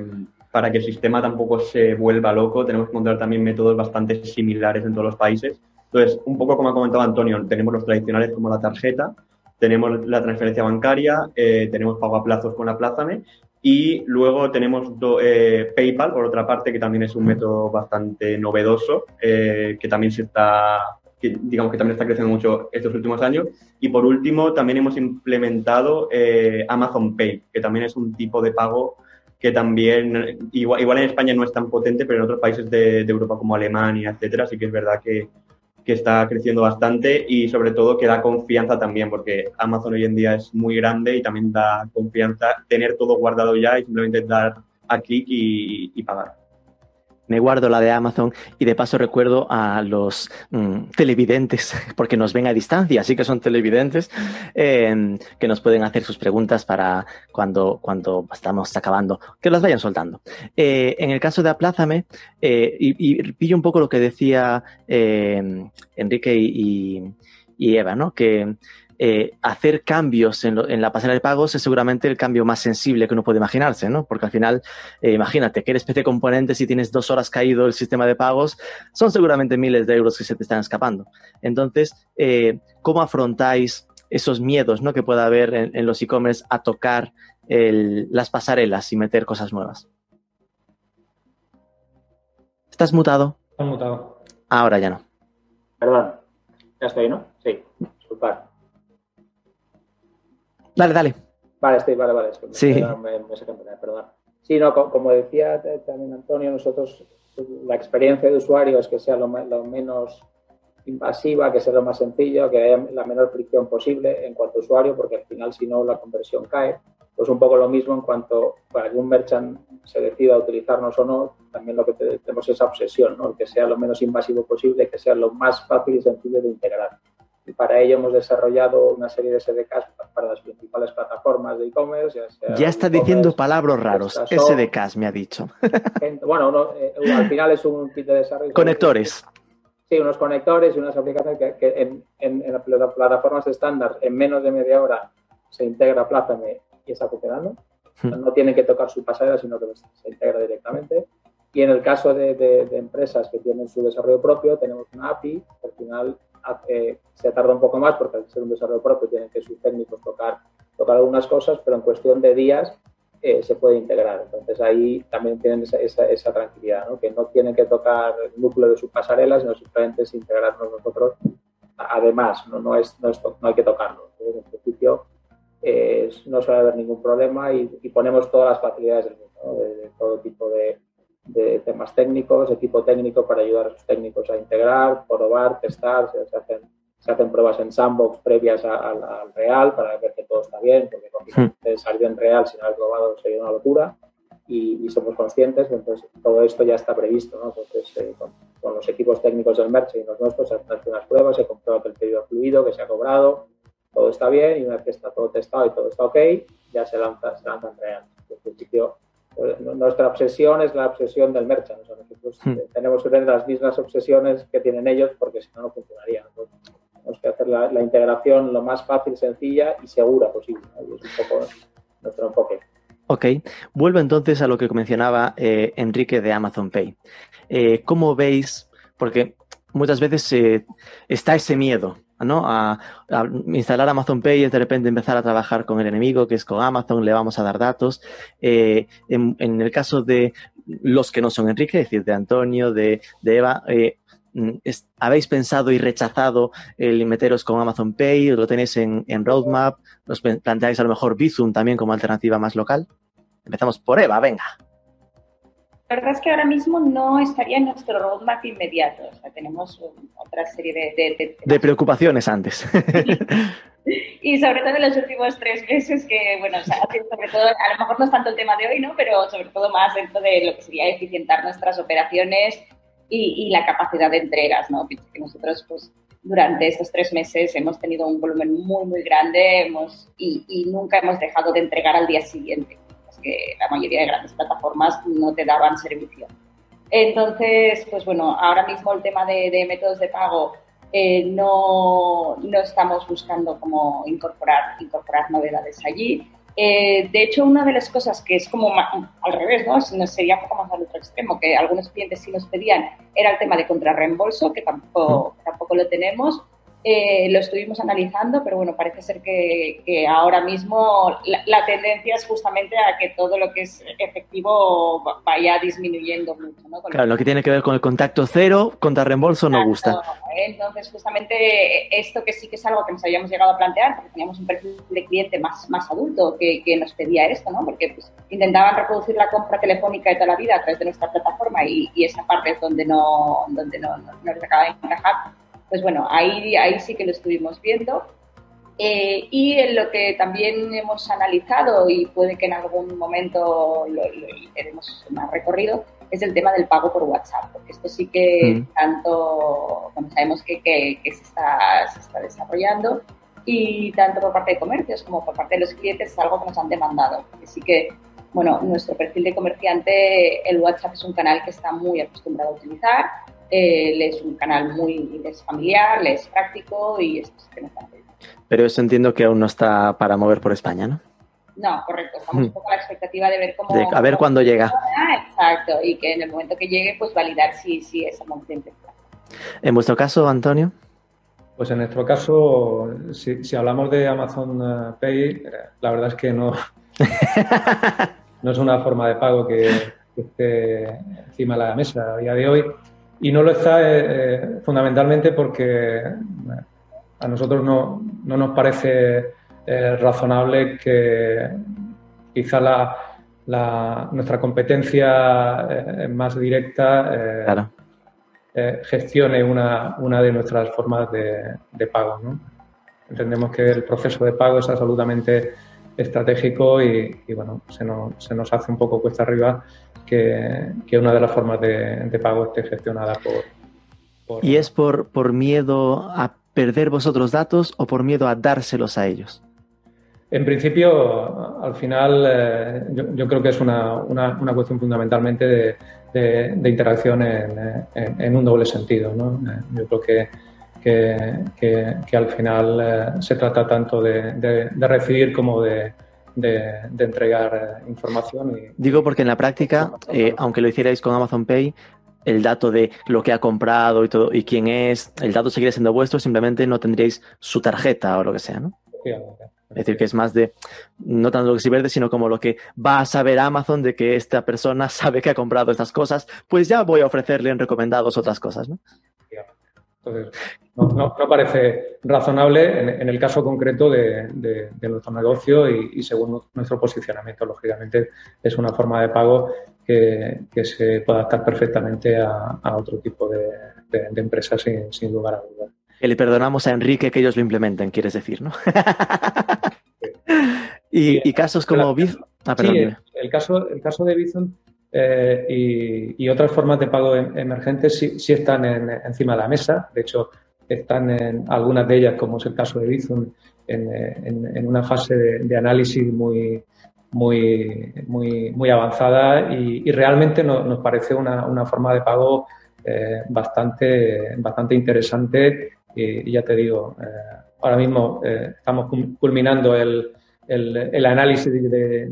para que el sistema tampoco se vuelva loco, tenemos que encontrar también métodos bastante similares en todos los países. Entonces, un poco como ha comentado Antonio, tenemos los tradicionales como la tarjeta, tenemos la transferencia bancaria, eh, tenemos pago a plazos con Aplázame y luego tenemos eh, PayPal, por otra parte, que también es un método bastante novedoso, eh, que también se está, digamos que también está creciendo mucho estos últimos años. Y por último, también hemos implementado eh, Amazon Pay, que también es un tipo de pago que también, igual, igual, en España no es tan potente, pero en otros países de, de Europa como Alemania, etcétera, sí que es verdad que, que está creciendo bastante y sobre todo que da confianza también, porque Amazon hoy en día es muy grande y también da confianza tener todo guardado ya y simplemente dar a clic y, pagar me guardo la de Amazon y de paso recuerdo a los mm, televidentes, [laughs] porque nos ven a distancia, así que son televidentes, em, que nos pueden hacer sus preguntas para cuando, cuando estamos acabando, que las vayan soltando. Eh, en el caso de Aplázame, eh, y, pillo un poco lo que decía em, Enrique y, y, Eva, ¿no? Que eh, hacer cambios en, la pasarela de pagos es seguramente el cambio más sensible que uno puede imaginarse, ¿no? Porque al final, eh, imagínate que eres PC Componentes y tienes dos horas caído el sistema de pagos, son seguramente miles de euros que se te están escapando. Entonces, eh, ¿cómo afrontáis esos miedos ¿no? que pueda haber en, los e-commerce a tocar las pasarelas y meter cosas nuevas? ¿Estás mutado? Estás mutado. Ahora ya no. Perdón. Ya estoy, ¿no? Sí. Disculpad. Dale, dale. Vale, estoy, vale, vale. sí. perdón. Sí, no, como decía también Antonio, nosotros la experiencia de usuario es que sea lo, menos invasiva, que sea lo más sencillo, que haya la menor fricción posible en cuanto a usuario, porque al final si no la conversión cae. Pues un poco lo mismo en cuanto para que un merchant se decida utilizarnos o no, también lo que tenemos es esa obsesión, ¿no? que sea lo menos invasivo posible, que sea lo más fácil y sencillo de integrar. Y para ello hemos desarrollado una serie de SDKs para las principales plataformas de e-commerce. Ya, está diciendo palabras raros. SDKs me ha dicho. bueno, eh, al final es un kit de desarrollo. Conectores. Sí, unos conectores y unas aplicaciones que, en, en, las plataformas estándar en menos de media hora se integra Plázame y está funcionando. Hmm. No tienen que tocar su pasarela, sino que se integra directamente. Y en el caso de, de, empresas que tienen su desarrollo propio, tenemos una API que al final se tarda un poco más porque al ser un desarrollo propio tienen que sus técnicos tocar, tocar algunas cosas, pero en cuestión de días eh, se puede integrar. Entonces ahí también tienen esa, esa, tranquilidad, ¿no? que no tienen que tocar el núcleo de sus pasarelas, sino simplemente es integrarnos nosotros. Además, no, no, es, no, hay que tocarlo. En principio eh, no suele haber ningún problema y, ponemos todas las facilidades del mundo, de todo tipo de, de temas técnicos, equipo técnico para ayudar a sus técnicos a integrar, probar, testar, se, hacen, se hacen pruebas en sandbox previas al real para ver que todo está bien, porque hmm. salir en real sin haber probado sería una locura y, somos conscientes, entonces todo esto ya está previsto, ¿no? Entonces eh, con, los equipos técnicos del merch y los nuestros se hacen unas pruebas, se comprueba que el pedido ha fluido, que se ha cobrado, todo está bien y una vez que está todo testado y todo está ok, ya se lanza, se lanza en real. En principio nuestra obsesión es la obsesión del merchant. nosotros hmm. tenemos que tener las mismas obsesiones que tienen ellos porque si no, no funcionaría. tenemos que hacer la, integración lo más fácil, sencilla y segura posible. Es un poco nuestro enfoque. Ok, vuelvo entonces a lo que mencionaba eh, Enrique de Amazon Pay. Eh, ¿Cómo veis? Porque muchas veces eh, está ese miedo, ¿no? A, instalar Amazon Pay y de repente empezar a trabajar con el enemigo, que es con Amazon, le vamos a dar datos. En, el caso de los que no son Enrique, es decir, de Antonio, de, Eva, ¿habéis pensado y rechazado el meteros con Amazon Pay? ¿Lo tenéis en, en roadmap? ¿Os planteáis a lo mejor Bizum también como alternativa más local? Empezamos por Eva, venga. La verdad es que ahora mismo no estaría en nuestro roadmap inmediato. O sea, tenemos otra serie de... De, preocupaciones antes. [laughs] y sobre todo en los últimos tres meses que, bueno, sobre todo, a lo mejor no es tanto el tema de hoy, ¿no? Pero sobre todo más dentro de lo que sería eficientar nuestras operaciones y, la capacidad de entregas, ¿no? Que nosotros, pues, durante estos tres meses hemos tenido un volumen muy, muy grande hemos, y, y nunca hemos dejado de entregar al día siguiente que la mayoría de grandes plataformas no te daban servicio. Entonces, pues bueno, ahora mismo el tema de, métodos de pago eh, no, no, estamos buscando cómo incorporar, incorporar novedades allí. Eh, de hecho, una de las cosas que es como al revés, ¿no? sería un poco más al otro extremo, que algunos clientes sí nos pedían, era el tema de contrarreembolso, que tampoco, tampoco lo tenemos. Eh, lo estuvimos analizando, pero bueno, parece ser que, ahora mismo la, tendencia es justamente a que todo lo que es efectivo vaya disminuyendo mucho. claro, lo que tiene que ver con el contacto cero, contra reembolso no gusta. Entonces, justamente esto que sí que es algo que nos habíamos llegado a plantear, porque teníamos un perfil de cliente más, más adulto que, nos pedía esto, ¿no? Porque pues, intentaban reproducir la compra telefónica de toda la vida a través de nuestra plataforma y, esa parte es donde no, donde no, no, no les acaba de encajar pues bueno, ahí, ahí sí que lo estuvimos viendo. Eh, y en lo que también hemos analizado y puede que en algún momento lo, tenemos más recorrido es el tema del pago por WhatsApp, porque esto sí que mm. tanto, bueno, sabemos que, que, se, está, se, está, desarrollando y tanto por parte de comercios como por parte de los clientes es algo que nos han demandado. Así que, bueno, nuestro perfil de comerciante, el WhatsApp es un canal que está muy acostumbrado a utilizar, eh, es un canal muy familiar, es práctico y es que no Pero eso entiendo que aún no está para mover por España, ¿no? No, correcto. Estamos un poco a la expectativa de ver cómo... a ver cuándo llega. exacto, y que en el momento que llegue, pues validar si, si es ambiente. En vuestro caso, Antonio. Pues en nuestro caso, si, si hablamos de Amazon eh, Pay, eh, la verdad es que no, [laughs] no es una forma de pago que, que esté encima de la mesa a día de hoy. Y no lo está eh, eh, fundamentalmente porque a nosotros no, no nos parece eh, razonable que quizá la, la, nuestra competencia más directa gestione una, una, de nuestras formas de, de pago. ¿no? Entendemos que el proceso de pago es absolutamente estratégico y, bueno, se nos, se nos, hace un poco cuesta arriba que, que una de las formas de, pago esté gestionada por, ¿Y es por, por miedo a perder vosotros datos o por miedo a dárselos a ellos? En principio, al final, eh, yo, creo que es una, una, una cuestión fundamentalmente de, de, interacción en, en, un doble sentido. ¿no? Eh, yo creo que, que, que, al final eh, se trata tanto de, de recibir como de, de, entregar eh, información. Y... Digo porque en la práctica, eh, aunque lo hicierais con Amazon Pay, el dato de lo que ha comprado y todo y quién es, el dato seguiría siendo vuestro, simplemente no tendríais su tarjeta o lo que sea, ¿no? Es decir, que es más de, no tanto lo que se verde, sino como lo que va a saber Amazon de que esta persona [laughs] sabe que ha comprado estas cosas, pues ya voy a ofrecerle en recomendados otras cosas, ¿no? Entonces, no, parece razonable en, el caso concreto de, nuestro negocio y, según nuestro posicionamiento. Lógicamente, es una forma de pago que, se puede adaptar perfectamente a, otro tipo de, empresas sin, lugar a dudas. Que le perdonamos a Enrique que ellos lo implementen, quieres decir, ¿no? [laughs] y, casos como Bizum. Ah, el, caso, el caso de Bizum eh, y, otras formas de pago em, emergentes sí, están encima de la mesa. De hecho, están en algunas de ellas, como es el caso de Bizum, en, una fase de, análisis muy, muy, muy, muy avanzada y, realmente nos parece una, forma de pago eh, bastante, bastante interesante y, ya te digo, ahora mismo estamos culminando el, el, análisis de,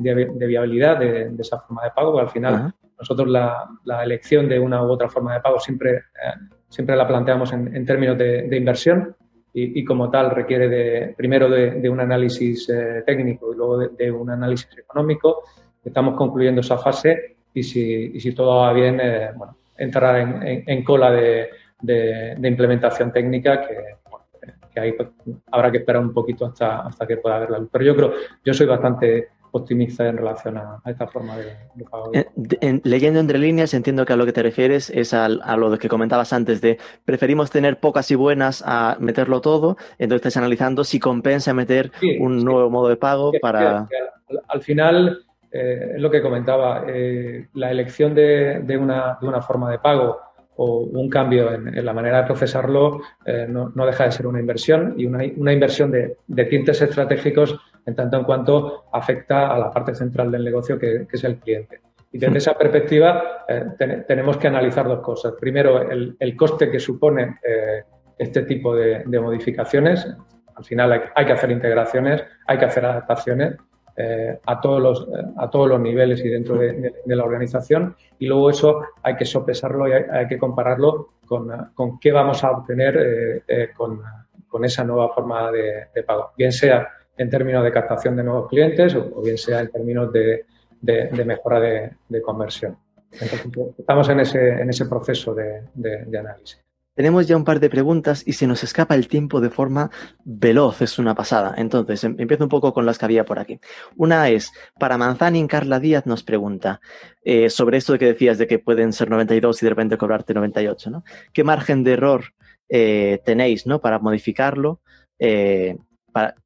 viabilidad de, esa forma de pago, al final nosotros la, elección de una u otra forma de pago siempre, siempre la planteamos en, términos de, inversión y, como tal requiere de, primero de, un análisis técnico y luego de, un análisis económico. Estamos concluyendo esa fase y si, si todo va bien, bueno, entrará en, cola de, implementación técnica que, que ahí pues, habrá que esperar un poquito hasta, hasta que pueda haber la luz. Pero yo creo, yo soy bastante optimista en relación a, esta forma de, pago. Eh, leyendo entre líneas, entiendo que a lo que te refieres es a, lo que comentabas antes de preferimos tener pocas y buenas a meterlo todo, entonces estás analizando si compensa meter un nuevo modo de pago para... Al, final, eh, es lo que comentaba, eh, la elección de, de, una, de una forma de pago o un cambio en, la manera de procesarlo eh, no, deja de ser una inversión y una, una inversión de, de, tintes estratégicos en tanto en cuanto afecta a la parte central del negocio que, es el cliente. Y desde esa perspectiva eh, tenemos que analizar dos cosas. Primero, el, el coste que supone eh, este tipo de, modificaciones. Al final hay, hay que hacer integraciones, hay que hacer adaptaciones eh, a, todos los, eh, a todos los niveles y dentro de, la organización y luego eso hay que sopesarlo y hay, que compararlo con, con, qué vamos a obtener eh, con, con, esa nueva forma de, pago, bien sea en términos de captación de nuevos clientes o, bien sea en términos de, de mejora de, conversión. Entonces, estamos en ese, en ese proceso de análisis. Tenemos ya un par de preguntas y se nos escapa el tiempo de forma veloz, es una pasada. Entonces, em, empiezo un poco con las que había por aquí. Una es, para Manzanin, Carla Díaz nos pregunta eh, sobre esto de que decías de que pueden ser 92 y de repente cobrarte 98, ¿no? ¿Qué margen de error eh, tenéis, ¿no? Para modificarlo. Eh,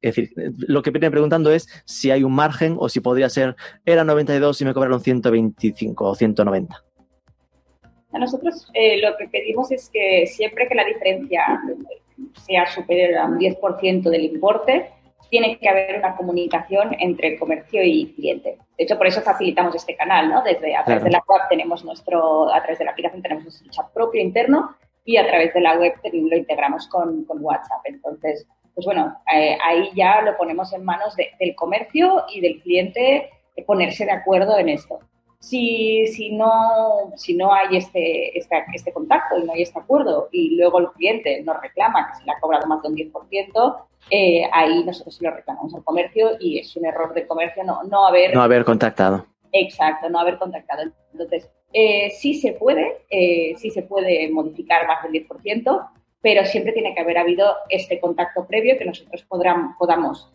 es decir, lo que viene preguntando es si hay un margen o si podría ser, era 92 y me cobraron 125 o 190. A nosotros eh, lo que pedimos es que siempre que la diferencia sea superior a un 10% del importe, tiene que haber una comunicación entre comercio y cliente. De hecho, por eso facilitamos este canal, ¿no? Desde a través de la web tenemos nuestro, a través de la aplicación tenemos nuestro chat propio interno y a través de la web lo integramos con, con WhatsApp. Entonces, pues bueno, eh, ahí ya lo ponemos en manos del comercio y del cliente ponerse de acuerdo en esto. Si, si, no, si no hay este, este, este, contacto y no hay este acuerdo y luego el cliente nos reclama que se le ha cobrado más de un 10%, eh, ahí nosotros se lo reclamamos al comercio y es un error de comercio no, no haber... No haber contactado. Exacto, no haber contactado. Entonces, eh, sí se puede, eh, sí se puede modificar más del 10%, pero siempre tiene que haber habido este contacto previo que nosotros podamos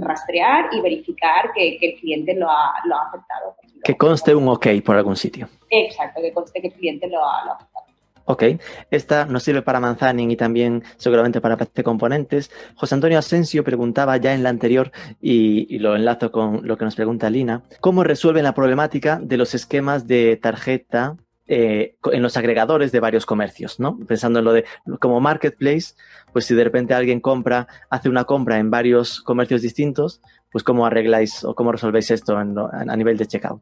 rastrear y verificar que, el cliente lo ha, lo ha aceptado. Que conste un OK por algún sitio. Exacto, que conste que el cliente lo ha, aceptado. Ok, esta nos sirve para Manzanin y también seguramente para PC Componentes. José Antonio Asensio preguntaba ya en la anterior y, lo enlazo con lo que nos pregunta Lina, ¿cómo resuelven la problemática de los esquemas de tarjeta eh, en los agregadores de varios comercios, ¿no? Pensando en lo de como marketplace, pues si de repente alguien compra, hace una compra en varios comercios distintos, pues cómo arregláis o cómo resolvéis esto a nivel de checkout.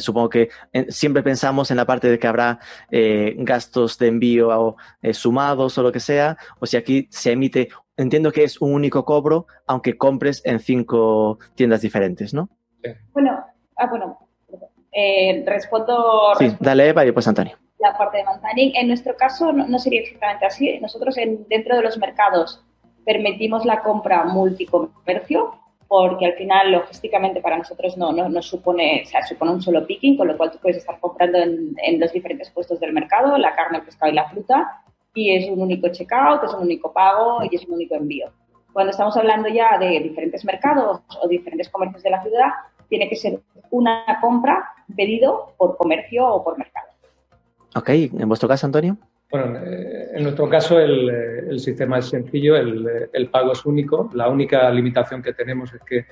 supongo que eh, siempre pensamos en la parte de que habrá eh, gastos de envío sumados o lo que sea, o si aquí se emite, entiendo que es un único cobro, aunque compres en cinco tiendas diferentes, ¿no? Bueno, ah, bueno, eh, respondo, Sí, dale Eva y después Antonio. La parte de Manzanin. En nuestro caso no, sería exactamente así. Nosotros en, dentro de los mercados permitimos la compra multicomercio porque al final logísticamente para nosotros no, no, supone, o sea, supone un solo picking, con lo cual tú puedes estar comprando en, en los diferentes puestos del mercado, la carne, el pescado y la fruta, y es un único checkout, es un único pago y es un único envío. Cuando estamos hablando ya de diferentes mercados o diferentes comercios de la ciudad, tiene que ser una compra pedido por comercio o por mercado. Ok, ¿en vuestro caso, Antonio? Bueno, eh, en nuestro caso el, eh, el sistema es sencillo, el, eh, el, pago es único. La única limitación que tenemos es que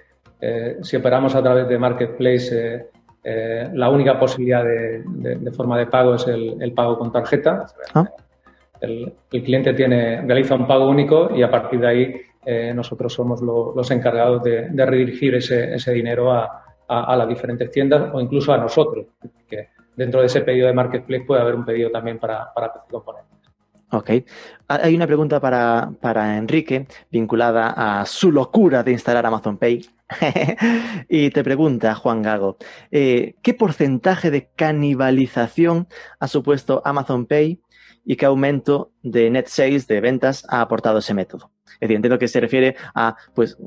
si operamos a través de Marketplace, la única posibilidad de, de, forma de pago es el, el pago con tarjeta. Ah. El, cliente tiene, realiza un pago único y a partir de ahí nosotros somos los encargados de, de redirigir ese, ese dinero a, a, las diferentes tiendas o incluso a nosotros, que dentro de ese pedido de Marketplace puede haber un pedido también para, para PC Componentes. Ok. Hay una pregunta para, para Enrique vinculada a su locura de instalar Amazon Pay. [laughs] y te pregunta Juan Gago, eh, ¿qué porcentaje de canibalización ha supuesto Amazon Pay y qué aumento de net sales, de ventas, ha aportado ese método? Es decir, entiendo que se refiere a, pues,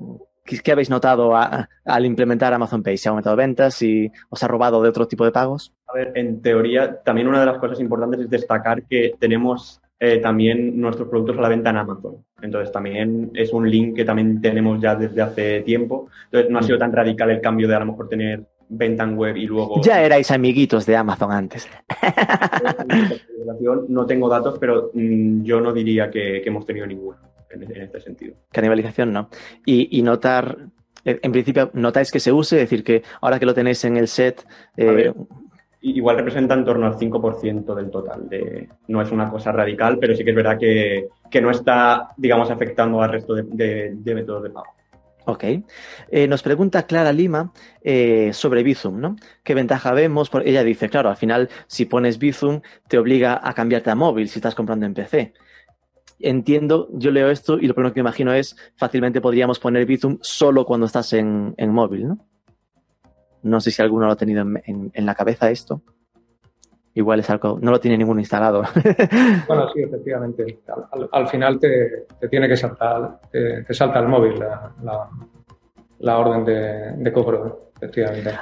¿qué, habéis notado al implementar Amazon Pay? ¿Se ha aumentado ventas? y os ha robado de otro tipo de pagos? A ver, en teoría, también una de las cosas importantes es destacar que tenemos eh, también nuestros productos a la venta en Amazon. Entonces también es un link que también tenemos ya desde hace tiempo. Entonces no ha sido tan radical el cambio de a lo mejor tener venta en web y luego... Ya erais amiguitos de Amazon antes. [laughs] no tengo datos, pero mm, yo no diría que, hemos tenido ninguno en, este sentido. Canibalización no. Y, notar, en principio, notáis que se use, es decir, que ahora que lo tenéis en el set... Eh, igual representa en torno al 5% del total. De, no es una cosa radical, pero sí que es verdad que, no está, digamos, afectando al resto de, métodos de pago. Ok. Eh, nos pregunta Clara Lima eh, sobre Bizum, ¿no? ¿Qué ventaja vemos? Porque ella dice, claro, al final, si pones Bizum, te obliga a cambiarte a móvil si estás comprando en PC. Entiendo, yo leo esto y lo primero que imagino es, fácilmente podríamos poner Bizum solo cuando estás en, en móvil, ¿no? No sé si alguno lo ha tenido en, la cabeza esto. Igual es algo, no lo tiene ninguno instalado. [laughs] bueno, sí, efectivamente. Al, final te, tiene que saltar, te, salta el móvil la, orden de, cobro, efectivamente.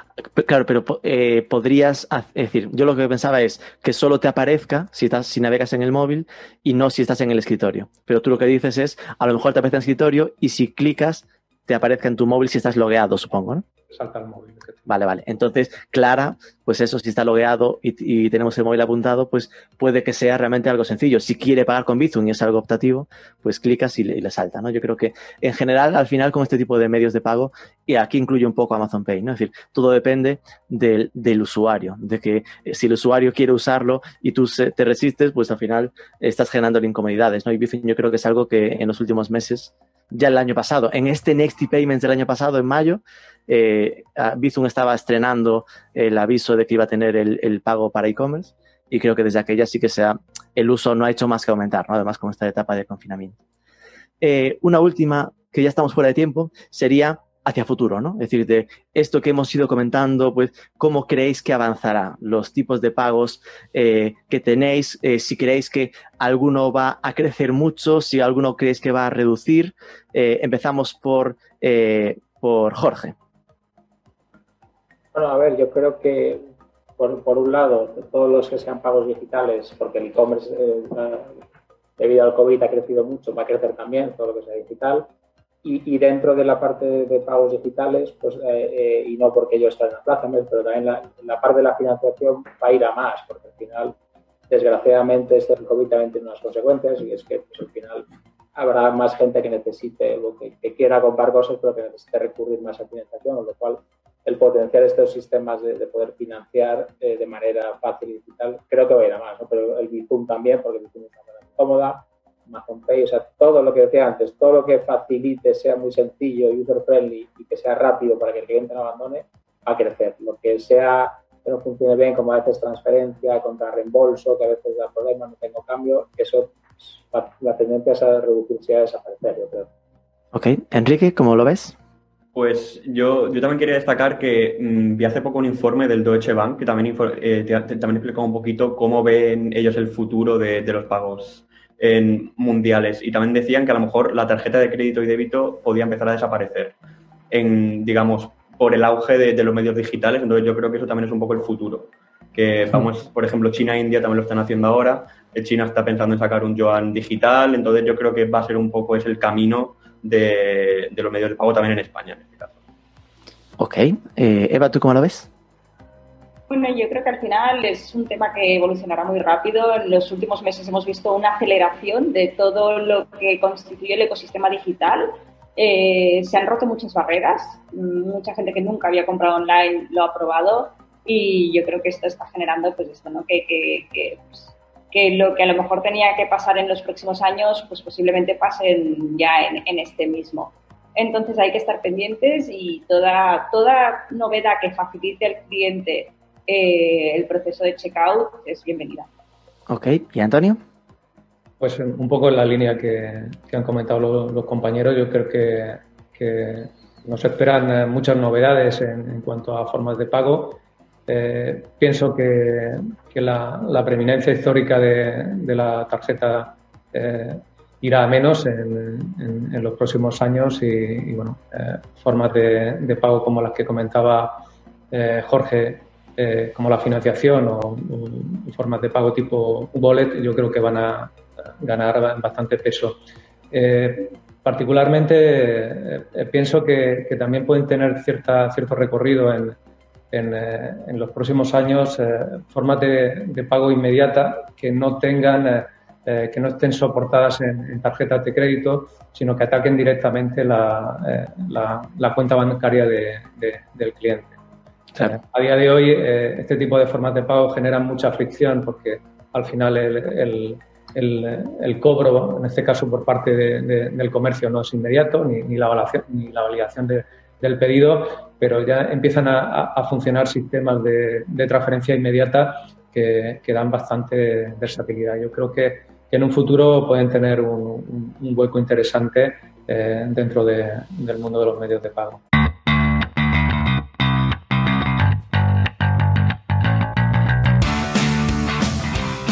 Claro, pero eh, podrías decir, yo lo que pensaba es que solo te aparezca si estás, si navegas en el móvil y no si estás en el escritorio. Pero tú lo que dices es, a lo mejor te aparece en el escritorio y si clicas te aparezca en tu móvil si estás logueado, supongo, ¿no? Salta el móvil. Vale, vale. Entonces, Clara, pues eso, si está logueado y, tenemos el móvil apuntado, pues puede que sea realmente algo sencillo. Si quiere pagar con Bizum y es algo optativo, pues clicas y le, salta, ¿no? Yo creo que en general, al final, con este tipo de medios de pago, y aquí incluye un poco Amazon Pay, ¿no? Es decir, todo depende del, usuario, de que eh, si el usuario quiere usarlo y tú te resistes, pues al final estás generando incomodidades, ¿no? Y Bizum yo creo que es algo que en los últimos meses ya el año pasado. En este Next Payments del año pasado, en mayo, eh, Bizum estaba estrenando el aviso de que iba a tener el, pago para e-commerce y creo que desde aquella sí que sea, el uso no ha hecho más que aumentar, ¿no? además con esta etapa de confinamiento. Eh, una última, que ya estamos fuera de tiempo, sería hacia futuro, ¿no? Es decir, de esto que hemos ido comentando, pues, ¿cómo creéis que avanzará? Los tipos de pagos eh, que tenéis, eh, si creéis que alguno va a crecer mucho, si alguno creéis que va a reducir. empezamos por, por Jorge. Bueno, a ver, yo creo que por, un lado, todos los que sean pagos digitales, porque el e-commerce eh, debido al COVID ha crecido mucho, va a crecer también todo lo que sea digital. Y, dentro de la parte de pagos digitales, pues, eh, eh, y no porque yo esté en la plaza, pero también la, la parte de la financiación va a ir a más, porque al final, desgraciadamente, este COVID también tiene unas consecuencias y es que pues, al final habrá más gente que necesite o que, que, quiera comprar cosas, pero que necesite recurrir más a financiación, con lo cual el potenciar estos sistemas de, poder financiar eh, de manera fácil y digital, creo que va a ir a más, pero el Bizum también, porque el Bizum es una cómoda, Amazon Pay, o sea, todo lo que decía antes, todo lo que facilite, sea muy sencillo, user friendly y que sea rápido para que el cliente no abandone, va a crecer. Lo que sea que no funcione bien, como a veces transferencia, contra reembolso, que a veces da problemas, no tengo cambio, eso, la, tendencia es a reducirse y a desaparecer, yo creo. Ok, Enrique, ¿cómo lo ves? Pues yo, yo también quería destacar que mm, vi hace poco un informe del Deutsche Bank que también, eh, también explicó un poquito cómo ven ellos el futuro de, los pagos en mundiales y también decían que a lo mejor la tarjeta de crédito y débito podía empezar a desaparecer en, digamos, por el auge de, los medios digitales. Entonces yo creo que eso también es un poco el futuro. Que vamos, por ejemplo, China e India también lo están haciendo ahora. China está pensando en sacar un yuan digital. Entonces yo creo que va a ser un poco ese el camino de, los medios de pago también en España, en este caso. Ok. Eh, Eva, ¿tú cómo lo ves? Bueno, yo creo que al final es un tema que evolucionará muy rápido. En los últimos meses hemos visto una aceleración de todo lo que constituye el ecosistema digital. Eh, se han roto muchas barreras. Mucha gente que nunca había comprado online lo ha probado y yo creo que esto está generando pues esto, ¿no? Que, que, pues, que lo que a lo mejor tenía que pasar en los próximos años, pues posiblemente pasen ya en, este mismo. Entonces hay que estar pendientes y toda, toda novedad que facilite al cliente eh, el proceso de checkout es bienvenida. Ok, ¿y Antonio? Pues un poco en la línea que, han comentado los, compañeros, yo creo que, nos esperan eh, muchas novedades en, cuanto a formas de pago. Eh, pienso que, la, preeminencia histórica de, la tarjeta eh, irá a menos en, los próximos años y, bueno, formas de, pago como las que comentaba Jorge, como la financiación o, formas de pago tipo wallet, yo creo que van a, ganar bastante peso. Eh, particularmente eh, pienso que, también pueden tener cierta, cierto recorrido en, en, eh, los próximos años formas de, pago inmediata que no tengan que no estén soportadas en, tarjetas de crédito, sino que ataquen directamente la, la, cuenta bancaria del cliente. A día de hoy, este tipo de formas de pago generan mucha fricción porque al final el cobro, en este caso por parte del comercio, no es inmediato, ni, la, validación, ni la validación del pedido, pero ya empiezan a, funcionar sistemas de, transferencia inmediata que, dan bastante versatilidad. Yo creo que, en un futuro pueden tener un, hueco interesante eh, dentro del mundo de los medios de pago.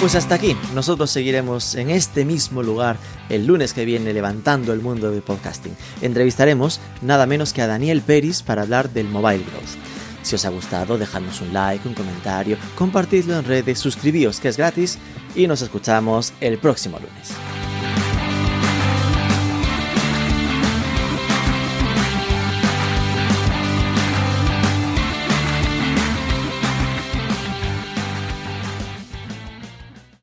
Pues hasta aquí, nosotros seguiremos en este mismo lugar el lunes que viene levantando el mundo del podcasting. Entrevistaremos nada menos que a Daniel Peris para hablar del mobile growth. Si os ha gustado, dejadnos un like, un comentario, compartidlo en redes, suscribíos que es gratis y nos escuchamos el próximo lunes.